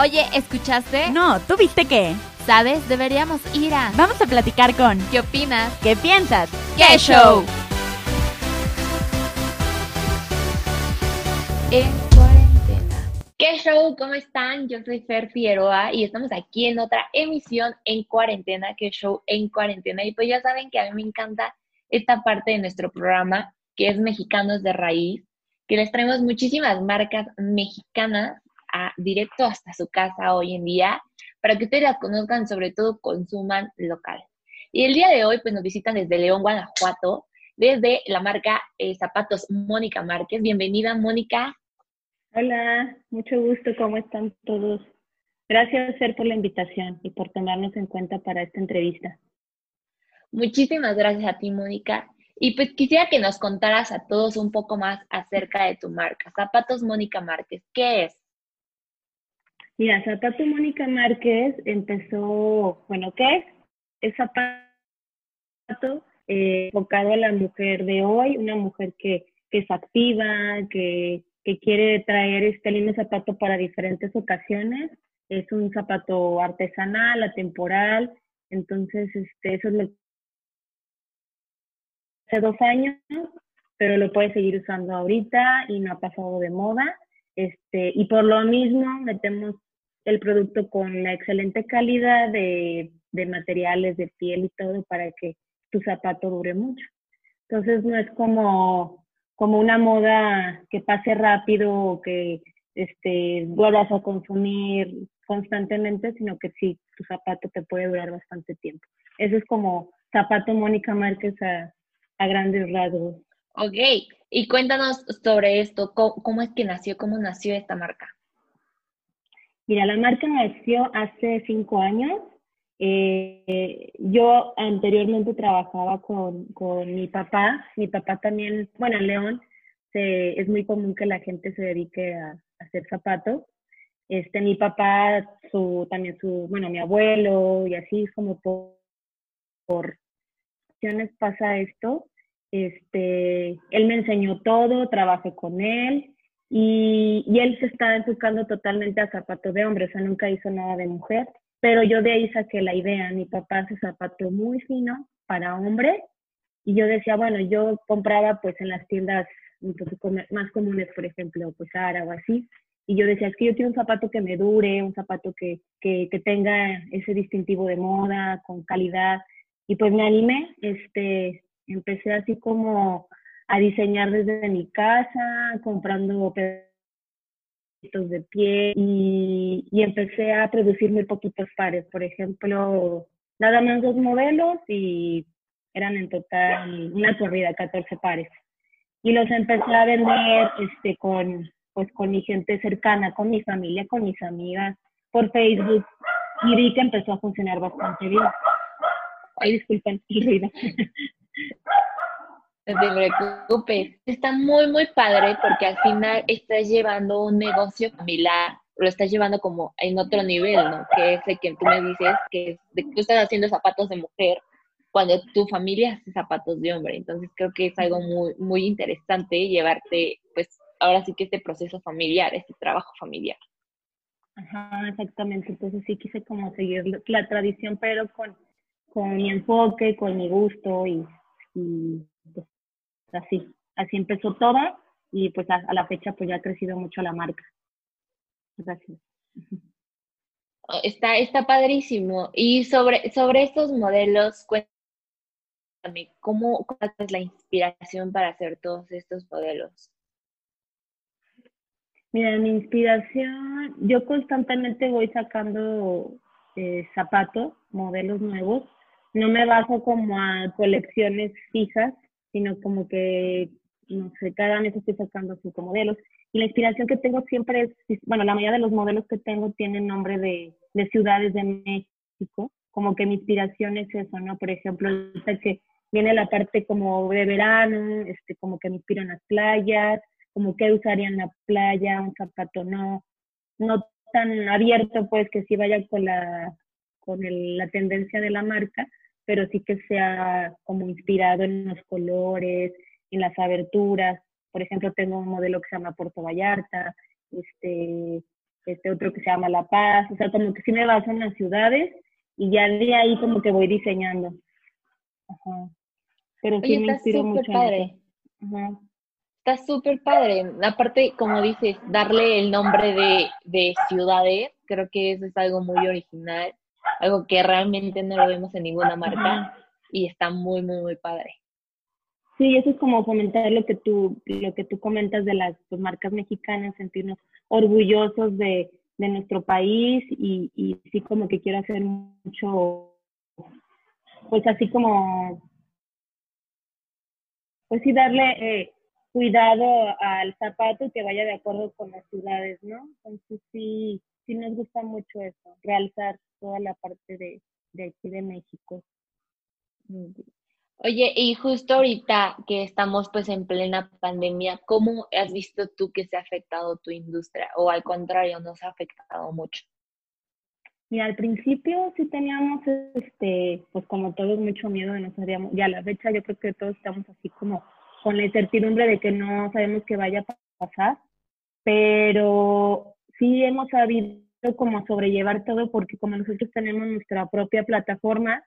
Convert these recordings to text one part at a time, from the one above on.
Oye, ¿escuchaste? No, ¿tú viste qué? ¿Sabes? Deberíamos ir a... Vamos a platicar con... ¿Qué opinas? ¿Qué piensas? ¡Qué show! En cuarentena. ¿Qué show? ¿Cómo están? Yo soy Fer Figueroa y estamos aquí en otra emisión en cuarentena. ¿Qué show en cuarentena? Y pues ya saben que a mí me encanta esta parte de nuestro programa que es Mexicanos de Raíz, que les traemos muchísimas marcas mexicanas a, directo hasta su casa hoy en día, para que ustedes las conozcan, sobre todo consuman local. Y el día de hoy, pues nos visitan desde León, Guanajuato, desde la marca eh, Zapatos Mónica Márquez. Bienvenida, Mónica. Hola, mucho gusto, ¿cómo están todos? Gracias, Fer, por la invitación y por tomarnos en cuenta para esta entrevista. Muchísimas gracias a ti, Mónica. Y pues quisiera que nos contaras a todos un poco más acerca de tu marca, Zapatos Mónica Márquez. ¿Qué es? Mira, Zapato Mónica Márquez empezó, bueno, ¿qué es? Zapato eh, enfocado a la mujer de hoy, una mujer que, que es activa, que, que quiere traer este lindo zapato para diferentes ocasiones. Es un zapato artesanal, atemporal, entonces este, eso es lo hace dos años, pero lo puedes seguir usando ahorita y no ha pasado de moda. Este, y por lo mismo metemos el producto con la excelente calidad de, de materiales, de piel y todo para que tu zapato dure mucho. Entonces no es como, como una moda que pase rápido o que este, vuelvas a consumir constantemente, sino que sí, tu zapato te puede durar bastante tiempo. Eso es como zapato Mónica Márquez a, grandes rasgos. Ok, y cuéntanos sobre esto, ¿Cómo, ¿cómo, es que nació, cómo nació esta marca? Mira, la marca nació hace cinco años. Eh, yo anteriormente trabajaba con, con, mi papá. Mi papá también, bueno, en León se, es muy común que la gente se dedique a, hacer zapatos. Este, mi papá, su, también su, bueno, mi abuelo y así como por, por pasa esto. Este, él me enseñó todo, trabajé con él y, él se estaba enfocando totalmente a zapatos de hombre, o sea, nunca hizo nada de mujer, pero yo de ahí saqué la idea, mi papá hace zapato muy fino para hombre y yo decía, bueno, yo compraba pues en las tiendas más comunes, por ejemplo, pues Zara o así, y yo decía, es que yo quiero un zapato que me dure, un zapato que, que, que tenga ese distintivo de moda, con calidad, y pues me animé, este, empecé así como a diseñar desde mi casa, comprando pedacitos de pie y, y empecé a producir muy poquitos pares. Por ejemplo, nada más dos modelos y eran en total una corrida, 14 pares. Y los empecé a vender este, con, pues, con mi gente cercana, con mi familia, con mis amigas, por Facebook. Y vi que empezó a funcionar bastante bien. Ay, disculpen el ruido. No te preocupes. Está muy, muy padre porque al final estás llevando un negocio familiar, lo estás llevando como en otro nivel, ¿no? Que es el que tú me dices que tú estás haciendo zapatos de mujer cuando tu familia hace zapatos de hombre. Entonces creo que es algo muy, muy interesante llevarte, pues, ahora sí que este proceso familiar, este trabajo familiar. Ajá, exactamente. Entonces sí quise como seguir la tradición, pero con, con mi enfoque, con mi gusto y así, así empezó todo y pues a, a, la fecha pues ya ha crecido mucho la marca. Gracias. Está, está padrísimo. Y sobre, sobre estos modelos, cuéntame, ¿cómo, ¿cuál es la inspiración para hacer todos estos modelos? Mira, mi inspiración, yo constantemente voy sacando eh, zapatos, modelos nuevos. No me baso como a colecciones fijas, sino como que, no sé, cada mes estoy sacando cinco modelos. Y la inspiración que tengo siempre es, bueno, la mayoría de los modelos que tengo tienen nombre de, de ciudades de México, como que mi inspiración es eso, ¿no? Por ejemplo, que viene la parte como de verano, este, como que me inspiro en las playas, como que usaría en la playa, un zapato no, no tan abierto, pues que sí vaya con la, con el, la tendencia de la marca, pero sí que sea como inspirado en los colores, en las aberturas. Por ejemplo, tengo un modelo que se llama Puerto Vallarta, este, este otro que se llama La Paz, o sea, como que sí me baso en las ciudades y ya de ahí como que voy diseñando. Ajá. Pero sí me inspiro mucho. Padre. Ajá. Está súper padre. Aparte, como dices, darle el nombre de, de ciudades, creo que eso es algo muy original, algo que realmente no lo vemos en ninguna marca y está muy, muy, muy padre. Sí, eso es como fomentar lo que tú, lo que tú comentas de las pues, marcas mexicanas, sentirnos orgullosos de, de nuestro país y, y sí como que quiero hacer mucho, pues así como, pues sí darle eh, cuidado al zapato que vaya de acuerdo con las ciudades, ¿no? Entonces sí, sí nos gusta mucho eso, realzar toda la parte de, de aquí de México. Oye, y justo ahorita que estamos pues en plena pandemia, ¿cómo has visto tú que se ha afectado tu industria o al contrario, nos ha afectado mucho? Mira, al principio sí teníamos, este, pues como todos, mucho miedo de no sabíamos, ya a la fecha yo creo que todos estamos así como con la incertidumbre de que no sabemos qué vaya a pasar, pero sí hemos sabido como sobrellevar todo porque como nosotros tenemos nuestra propia plataforma,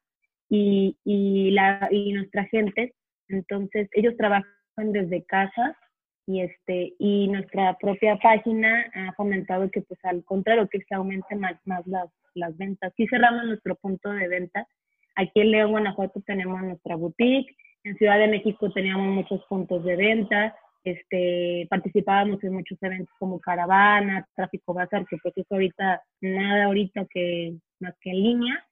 y, y, la, y nuestra gente. Entonces, ellos trabajan desde casa y, este, y nuestra propia página ha fomentado que, pues, al contrario, que se aumenten más, más las, las ventas. Sí cerramos nuestro punto de venta. Aquí en León, Guanajuato, tenemos nuestra boutique. En Ciudad de México teníamos muchos puntos de venta. Este, participábamos en muchos eventos como caravana, tráfico bazar, que pues es ahorita nada ahorita que más que en línea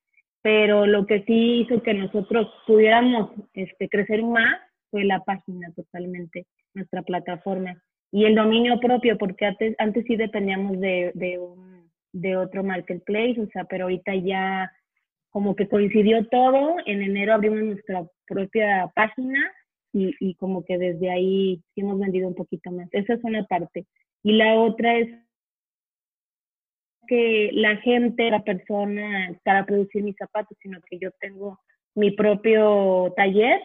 pero lo que sí hizo que nosotros pudiéramos este, crecer más fue la página totalmente, nuestra plataforma. Y el dominio propio, porque antes, antes sí dependíamos de, de, un, de otro marketplace, o sea, pero ahorita ya como que coincidió todo, en enero abrimos nuestra propia página y, y como que desde ahí sí hemos vendido un poquito más. Esa es una parte. Y la otra es que la gente, la persona para producir mis zapatos, sino que yo tengo mi propio taller.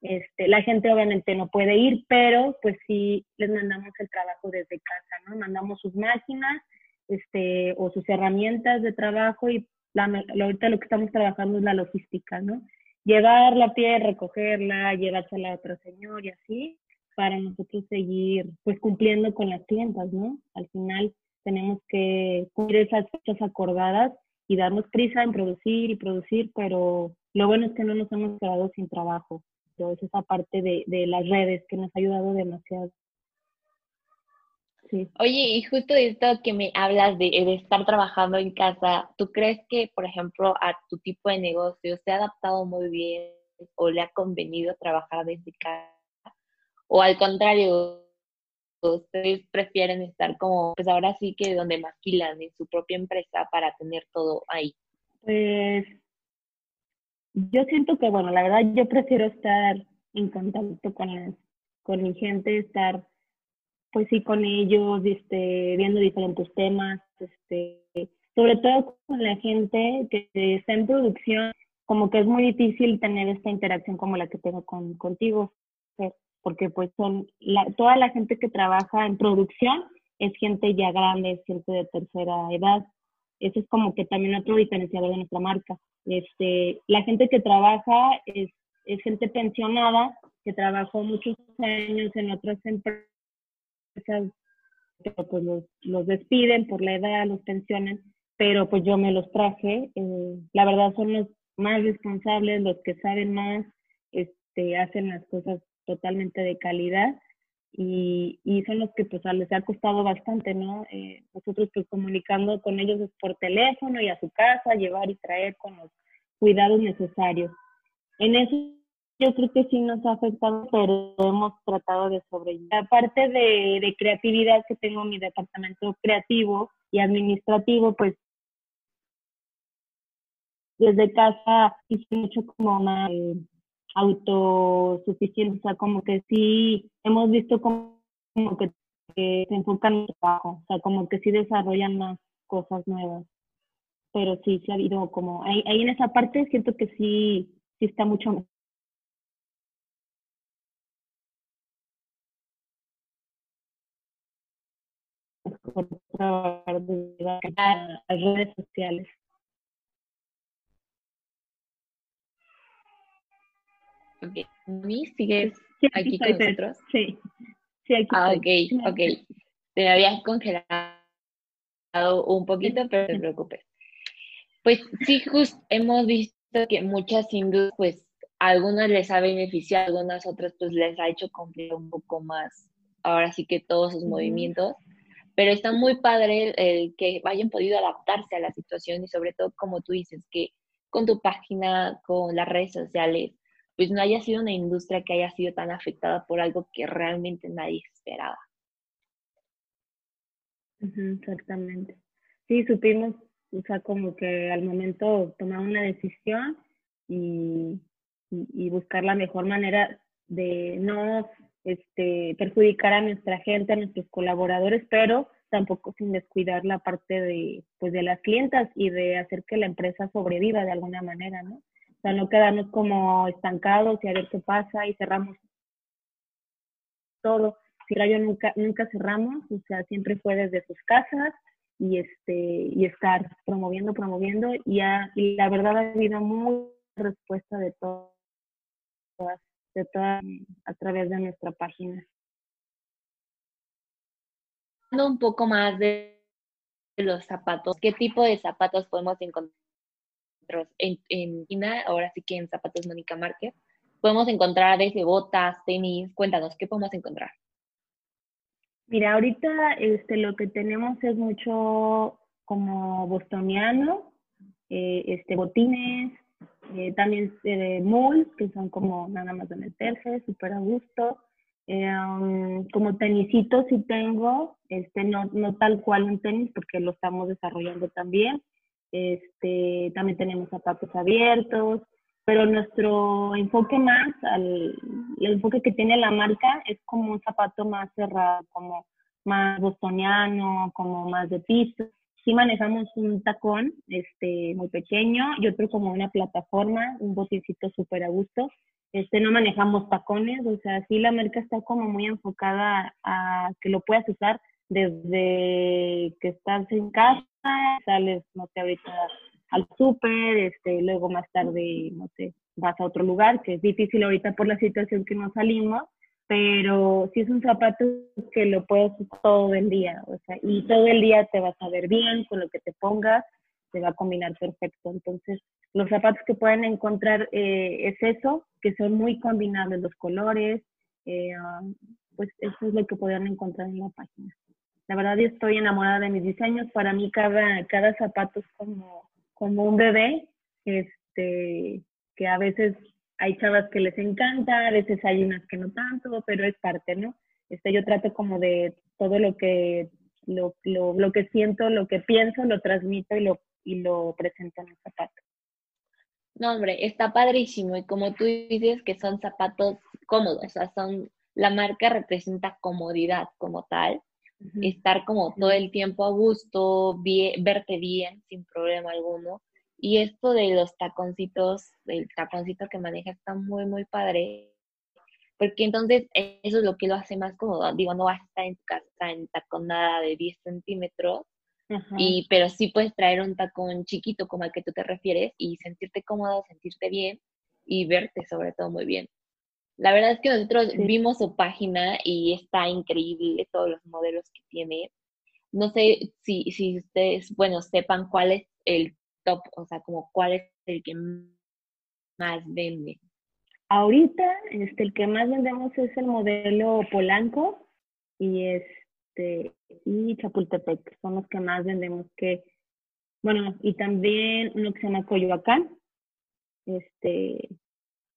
Este, la gente obviamente no puede ir, pero pues sí les mandamos el trabajo desde casa, ¿no? Mandamos sus máquinas este, o sus herramientas de trabajo y la, ahorita lo que estamos trabajando es la logística, ¿no? Llevar la piel, recogerla, llevársela a otro señor y así, para nosotros seguir pues cumpliendo con las clientas, ¿no? Al final tenemos que cumplir esas fechas acordadas y darnos prisa en producir y producir, pero lo bueno es que no nos hemos quedado sin trabajo. Entonces, esa parte de, de las redes que nos ha ayudado demasiado. Sí. Oye, y justo de esto que me hablas de, de, estar trabajando en casa, ¿tú crees que, por ejemplo, a tu tipo de negocio se ha adaptado muy bien o le ha convenido trabajar desde casa? O al contrario, ustedes prefieren estar como, pues ahora sí que donde maquilan en su propia empresa para tener todo ahí? Pues yo siento que, bueno, la verdad yo prefiero estar en contacto con, con mi gente, estar pues sí con ellos, este, viendo diferentes temas, este, sobre todo con la gente que está en producción, como que es muy difícil tener esta interacción como la que tengo con, contigo porque pues son la, toda la gente que trabaja en producción es gente ya grande, es gente de tercera edad. Eso es como que también otro diferenciador de nuestra marca. Este, la gente que trabaja es, es gente pensionada, que trabajó muchos años en otras empresas, pero pues los, despiden por la edad, los pensionan, pero pues yo me los traje. Eh, la verdad son los más responsables, los que saben más, este, hacen las cosas totalmente de calidad y, y son los que pues les ha costado bastante, ¿no? Eh, nosotros pues comunicando con ellos es por teléfono y a su casa, llevar y traer con los cuidados necesarios. En eso yo creo que sí nos ha afectado, pero hemos tratado de sobrellevar. Aparte de, de creatividad que tengo mi departamento creativo y administrativo, pues desde casa hice mucho como más autosuficiente, o sea, como que sí hemos visto como, que, se enfocan en el trabajo, o sea, como que sí desarrollan más cosas nuevas. Pero sí, sí ha habido como, ahí, ahí en esa parte siento que sí, sí está mucho mejor trabajar a las redes sociales. Ok, ¿mí sigues aquí, con nosotros? Sí, sí, aquí Ah, ok, ok. Te habías congelado un poquito, pero no te preocupes. Pues sí, justo hemos visto que muchas industrias, pues a algunas les ha beneficiado, a algunas otras pues les ha hecho cumplir un poco más, ahora sí que todos sus movimientos, pero está muy padre el, que hayan podido adaptarse a la situación y sobre todo, como tú dices, que con tu página, con las redes sociales, pues no haya sido una industria que haya sido tan afectada por algo que realmente nadie esperaba. exactamente. Sí, supimos, o sea, como que al momento tomar una decisión y, y, buscar la mejor manera de no este, perjudicar a nuestra gente, a nuestros colaboradores, pero tampoco sin descuidar la parte de, pues, de las clientas y de hacer que la empresa sobreviva de alguna manera, ¿no? O sea, no quedarnos como estancados y a ver qué pasa y cerramos todo. Si yo nunca, nunca cerramos, o sea, siempre fue desde sus casas y este, y estar promoviendo, promoviendo, y, y la verdad ha habido muy respuesta de todas, de todas a través de nuestra página. Un poco más de los zapatos, ¿qué tipo de zapatos podemos encontrar en, en China? Ahora sí que en Zapatos Mónica Márquez. Podemos encontrar desde botas, tenis, cuéntanos, ¿qué podemos encontrar? Mira, ahorita este, lo que tenemos es mucho como bostoniano, eh, este, botines, eh, también eh, malls, que son como nada más de meterse, súper a gusto. Um, como tenisitos sí tengo, este, no, no tal cual un tenis porque lo estamos desarrollando también. Este, también tenemos zapatos abiertos, pero nuestro enfoque más, al, el enfoque que tiene la marca es como un zapato más cerrado, como más bostoniano, como más de piso sí manejamos un tacón este, muy pequeño y otro como una plataforma, un boticito súper a gusto. Este, no manejamos tacones, o sea, sí la marca está como muy enfocada a que lo puedas usar desde que estás en casa, sales, no sé, ahorita al súper, este, luego más tarde, no sé, vas a otro lugar, que es difícil ahorita por la situación que nos salimos, pero si es un zapato que lo puedes usar todo el día, o sea, y todo el día te vas a ver bien con lo que te pongas, te va a combinar perfecto. Entonces, los zapatos que pueden encontrar eh, es eso, que son muy combinables los colores, eh, um, pues eso es lo que podrían encontrar en la página. La verdad yo estoy enamorada de mis diseños, para mí cada, cada zapato es como, como un bebé, este, que a veces hay chavas que les encanta, a veces hay unas que no tanto, pero es parte, ¿no? Este, yo trato como de todo lo que, lo, lo, lo que siento, lo que pienso, lo transmito y lo, y lo presento en el zapato. No, hombre, está padrísimo. Y como tú dices que son zapatos cómodos, o sea, son, la marca representa comodidad como tal. Estar como todo el tiempo a gusto, verte bien, sin problema alguno. Y esto de los taconcitos, el taconcito que maneja está muy, muy padre. Porque entonces eso es lo que lo hace más cómodo. Digo, no vas a estar en tu casa en taconada de 10 centímetros, y, pero sí puedes traer un tacón chiquito como al que tú te refieres y sentirte cómodo, sentirte bien y verte sobre todo muy bien. La verdad es que nosotros vimos su página y está increíble todos los modelos que tiene. No sé si, si ustedes, bueno, sepan cuál es el top? O sea, como cuál es el que más vende. Ahorita, este, el que más vendemos es el modelo Polanco y este y Chapultepec, son los que más vendemos que, bueno, y también uno que se llama Coyoacán, este,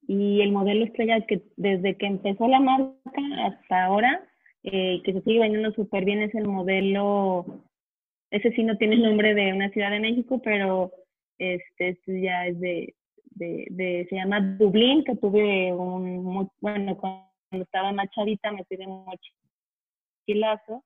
y el modelo estrella que desde que empezó la marca hasta ahora, eh, que se sigue vendiendo súper bien, es el modelo ese sí no tiene el nombre de una ciudad de México, pero este, este ya es de, de, se llama Dublín, que tuve un, bueno, cuando estaba más chavita me fui de mochilazo,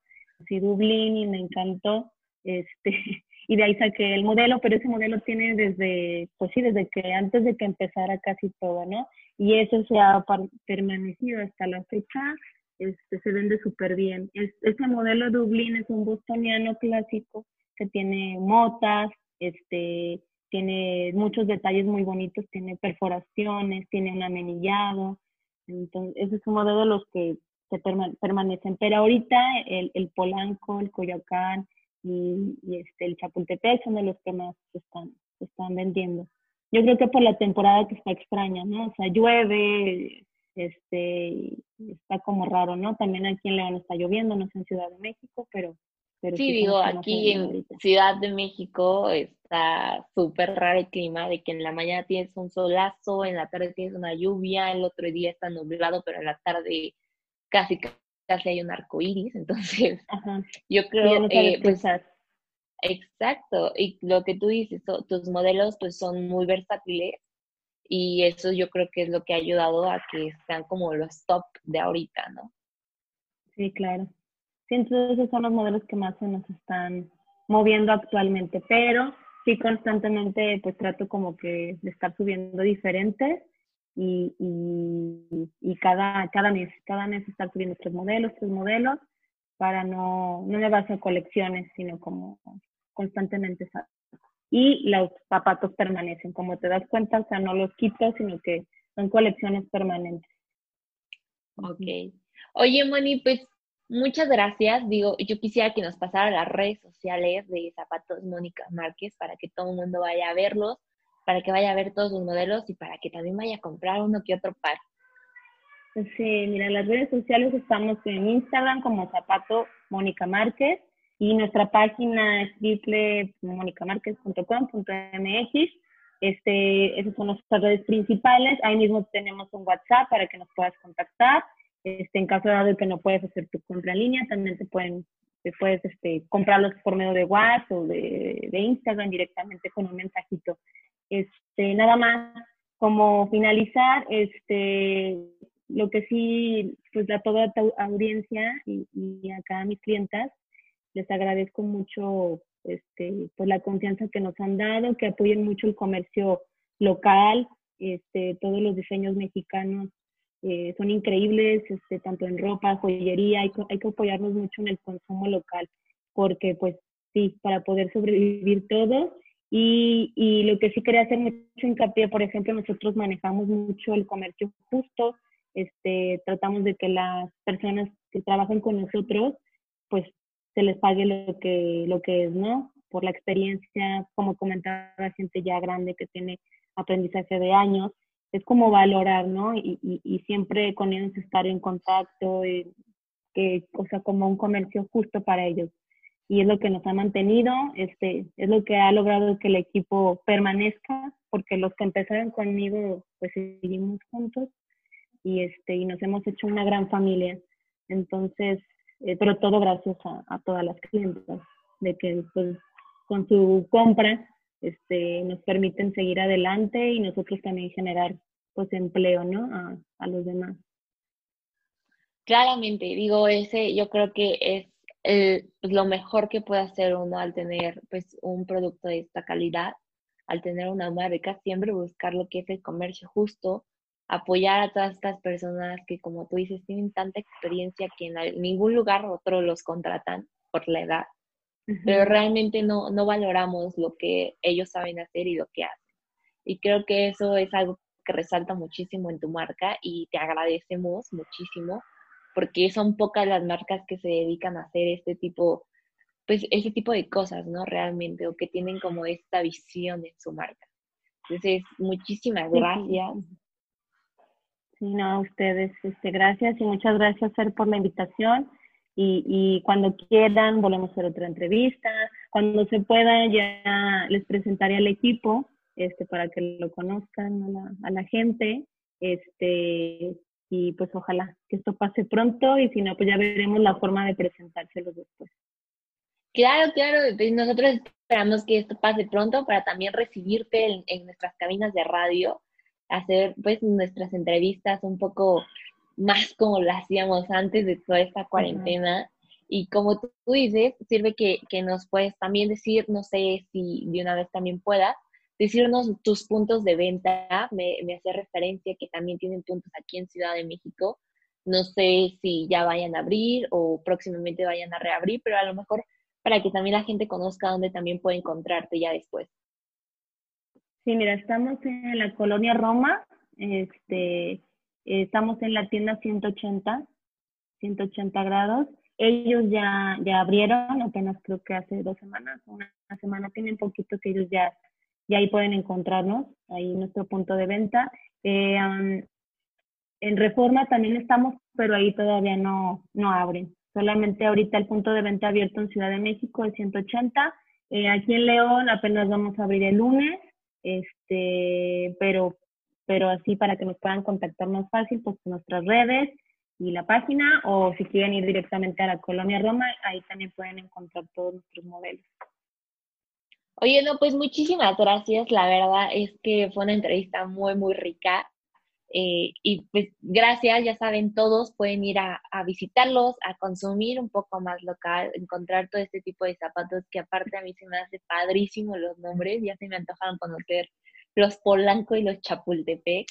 sí, Dublín y me encantó, este, y de ahí saqué el modelo, pero ese modelo tiene desde, pues sí, desde que antes de que empezara casi todo, ¿no? Y eso se ha permanecido hasta la fecha, este, se vende súper bien. Es, ese modelo Dublín es un bostoniano clásico que tiene motas, este, tiene muchos detalles muy bonitos, tiene perforaciones, tiene un amenillado. Entonces, ese es un modelo de los que se permanecen. Pero ahorita el, el Polanco, el Coyoacán y, este, el Chapultepec son de los que más se están, se están vendiendo. Yo creo que por la temporada que está extraña, ¿no? O sea, llueve, este, está como raro, ¿no? También aquí en León está lloviendo, no sé en Ciudad de México, pero... pero sí, digo, aquí en Ciudad de México está súper raro el clima, de que en la mañana tienes un solazo, en la tarde tienes una lluvia, el otro día está nublado, pero en la tarde casi casi hay un arco iris, entonces yo creo que eh, pues, exacto, y lo que tú dices, tus modelos pues son muy versátiles y eso yo creo que es lo que ha ayudado a que sean como los top de ahorita, ¿no? Sí, claro. Sí, entonces esos son los modelos que más se nos están moviendo actualmente, pero sí constantemente pues trato como que de estar subiendo diferentes y, y, y, cada, cada mes, cada mes estar subiendo tres modelos, tres modelos, para no, no me base a colecciones, sino como constantemente y los zapatos permanecen. Como te das cuenta, o sea, no los quito, sino que son colecciones permanentes. Ok. Oye, Moni, pues muchas gracias. Digo, yo quisiera que nos pasara las redes sociales de Zapatos Mónica Márquez para que todo el mundo vaya a verlos, para que vaya a ver todos sus modelos y para que también vaya a comprar uno que otro par. Sí, mira, en las redes sociales estamos en Instagram como Zapato Mónica Márquez y nuestra página es www.monicamarquez.com.mx. Este, esas son nuestras redes principales. Ahí mismo tenemos un WhatsApp para que nos puedas contactar. Este, en caso de que no puedes hacer tu compra en línea, también te pueden te puedes este, comprarlos por medio de WhatsApp o de, Instagram directamente con un mensajito. Este, nada más, como finalizar, este, lo que sí, pues a toda tu audiencia y, y a mis clientas, les agradezco mucho este, pues la confianza que nos han dado, que apoyen mucho el comercio local, este, todos los diseños mexicanos eh, son increíbles, este, tanto en ropa, joyería, hay, hay que apoyarnos mucho en el consumo local, porque pues sí, para poder sobrevivir todos. Y, y lo que sí quería hacer mucho hincapié, por ejemplo, nosotros manejamos mucho el comercio justo, este, tratamos de que las personas que trabajan con nosotros, pues se les pague lo que, lo que es, ¿no? Por la experiencia, como comentaba gente ya grande que tiene aprendizaje de años, es como valorar, ¿no? Y, y, siempre con ellos estar en contacto, y que, o sea, como un comercio justo para ellos. Y es lo que nos ha mantenido, este, es lo que ha logrado que el equipo permanezca, porque los que empezaron conmigo, pues seguimos juntos y, este, y nos hemos hecho una gran familia. Entonces, eh, pero todo gracias a, todas las clientes, de que pues, con su compra este, nos permiten seguir adelante y nosotros también generar pues empleo, ¿no? A, a los demás. Claramente, digo, ese yo creo que es pues, lo mejor que puede hacer uno al tener pues un producto de esta calidad, al tener una marca, siempre buscar lo que es el comercio justo, apoyar a todas estas personas que, como tú dices, tienen tanta experiencia que en ningún lugar otro los contratan por la edad, pero realmente no, no valoramos lo que ellos saben hacer y lo que hacen. Y creo que eso es algo que resalta muchísimo en tu marca y te agradecemos muchísimo porque son pocas las marcas que se dedican a hacer este tipo, pues ese tipo de cosas, ¿no? Realmente, o que tienen como esta visión en su marca. Entonces, muchísimas gracias. Sí, no, a ustedes, este, gracias y muchas gracias, por la invitación. Y, y, cuando quieran, volvemos a hacer otra entrevista. Cuando se pueda, ya les presentaré al equipo este, para que lo conozcan a la, a la gente. Este, y pues ojalá que esto pase pronto y si no, pues ya veremos la forma de presentárselos después. Claro, claro, nosotros esperamos que esto pase pronto para también recibirte en nuestras cabinas de radio hacer pues nuestras entrevistas un poco más como lo hacíamos antes de toda esta cuarentena. Y como tú, dices, sirve que, que, nos puedes también decir, no sé si de una vez también puedas, decirnos tus puntos de venta. Me, me hace referencia que también tienen puntos aquí en Ciudad de México. no sé si ya vayan a abrir o próximamente vayan a reabrir, pero a lo mejor para que también la gente conozca dónde también puede encontrarte ya después. Sí, mira, estamos en la colonia Roma, este, estamos en la tienda 180, 180 grados. Ellos ya, ya abrieron, apenas creo que hace dos semanas, una, semana, tienen poquito que ellos ya, ya ahí pueden encontrarnos, ahí nuestro punto de venta. Eh, en Reforma también estamos, pero ahí todavía no, no abren. Solamente ahorita el punto de venta abierto en Ciudad de México es 180. Eh, aquí en León apenas vamos a abrir el lunes, este, pero, pero así para que nos puedan contactar más fácil, pues nuestras redes y la página, o si quieren ir directamente a la Colonia Roma, ahí también pueden encontrar todos nuestros modelos. Oye, no, pues muchísimas gracias. La verdad es que fue una entrevista muy, muy rica. Eh, y pues gracias, ya saben, todos pueden ir a, visitarlos, a consumir un poco más local, encontrar todo este tipo de zapatos que aparte a mí se me hace padrísimo los nombres, ya se me antojaron conocer los Polanco y los Chapultepec.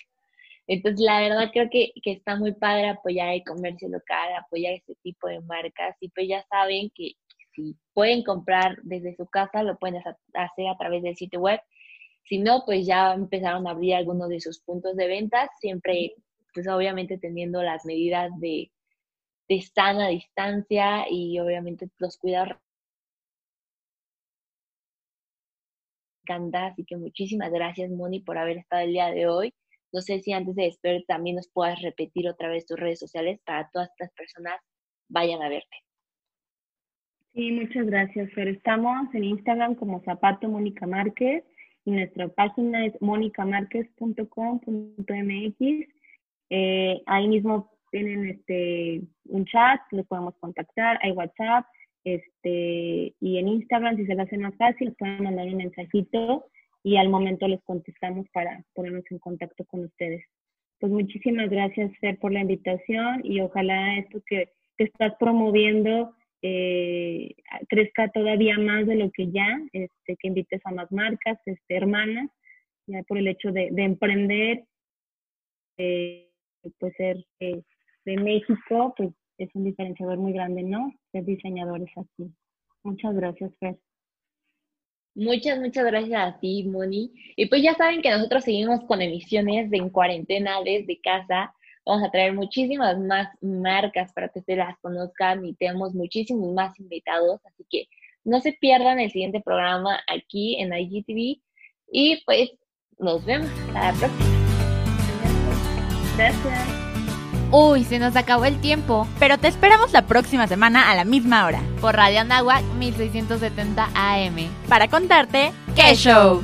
Entonces, la verdad creo que, que está muy padre apoyar el comercio local, apoyar este tipo de marcas y pues ya saben que si pueden comprar desde su casa, lo pueden hacer a través del sitio web si no, pues ya empezaron a abrir algunos de sus puntos de ventas, siempre, pues obviamente teniendo las medidas de, de sana distancia y obviamente los cuidados. Así que muchísimas gracias, Moni, por haber estado el día de hoy. No sé si antes de despedir también nos puedas repetir otra vez tus redes sociales para todas estas personas vayan a verte. Sí, muchas gracias, Fer. Estamos en Instagram como Zapato Mónica Márquez nuestra página es monicamarquez.com.mx. Eh, ahí mismo tienen este un chat, les podemos contactar, hay WhatsApp, este, y en Instagram, si se les hace más fácil, pueden mandar un mensajito y al momento les contestamos para ponernos en contacto con ustedes. Pues muchísimas gracias, Fer, por la invitación y ojalá esto que, que estás promoviendo eh, crezca todavía más de lo que ya, este, que invites a más marcas, este, hermanas, ya por el hecho de, emprender, eh, pues ser eh, de México, pues es un diferenciador muy grande, ¿no? Ser diseñadores así. Muchas gracias, Fer. Muchas, muchas gracias a ti, Moni. Y pues ya saben que nosotros seguimos con emisiones de en cuarentena desde casa. Vamos a traer muchísimas más marcas para que ustedes las conozcan y tenemos muchísimos más invitados. Así que no se pierdan el siguiente programa aquí en IGTV. Y pues nos vemos. Hasta la próxima. Gracias. Uy, se nos acabó el tiempo, pero te esperamos la próxima semana a la misma hora por Radio Anáhuac 1670 AM para contarte qué show.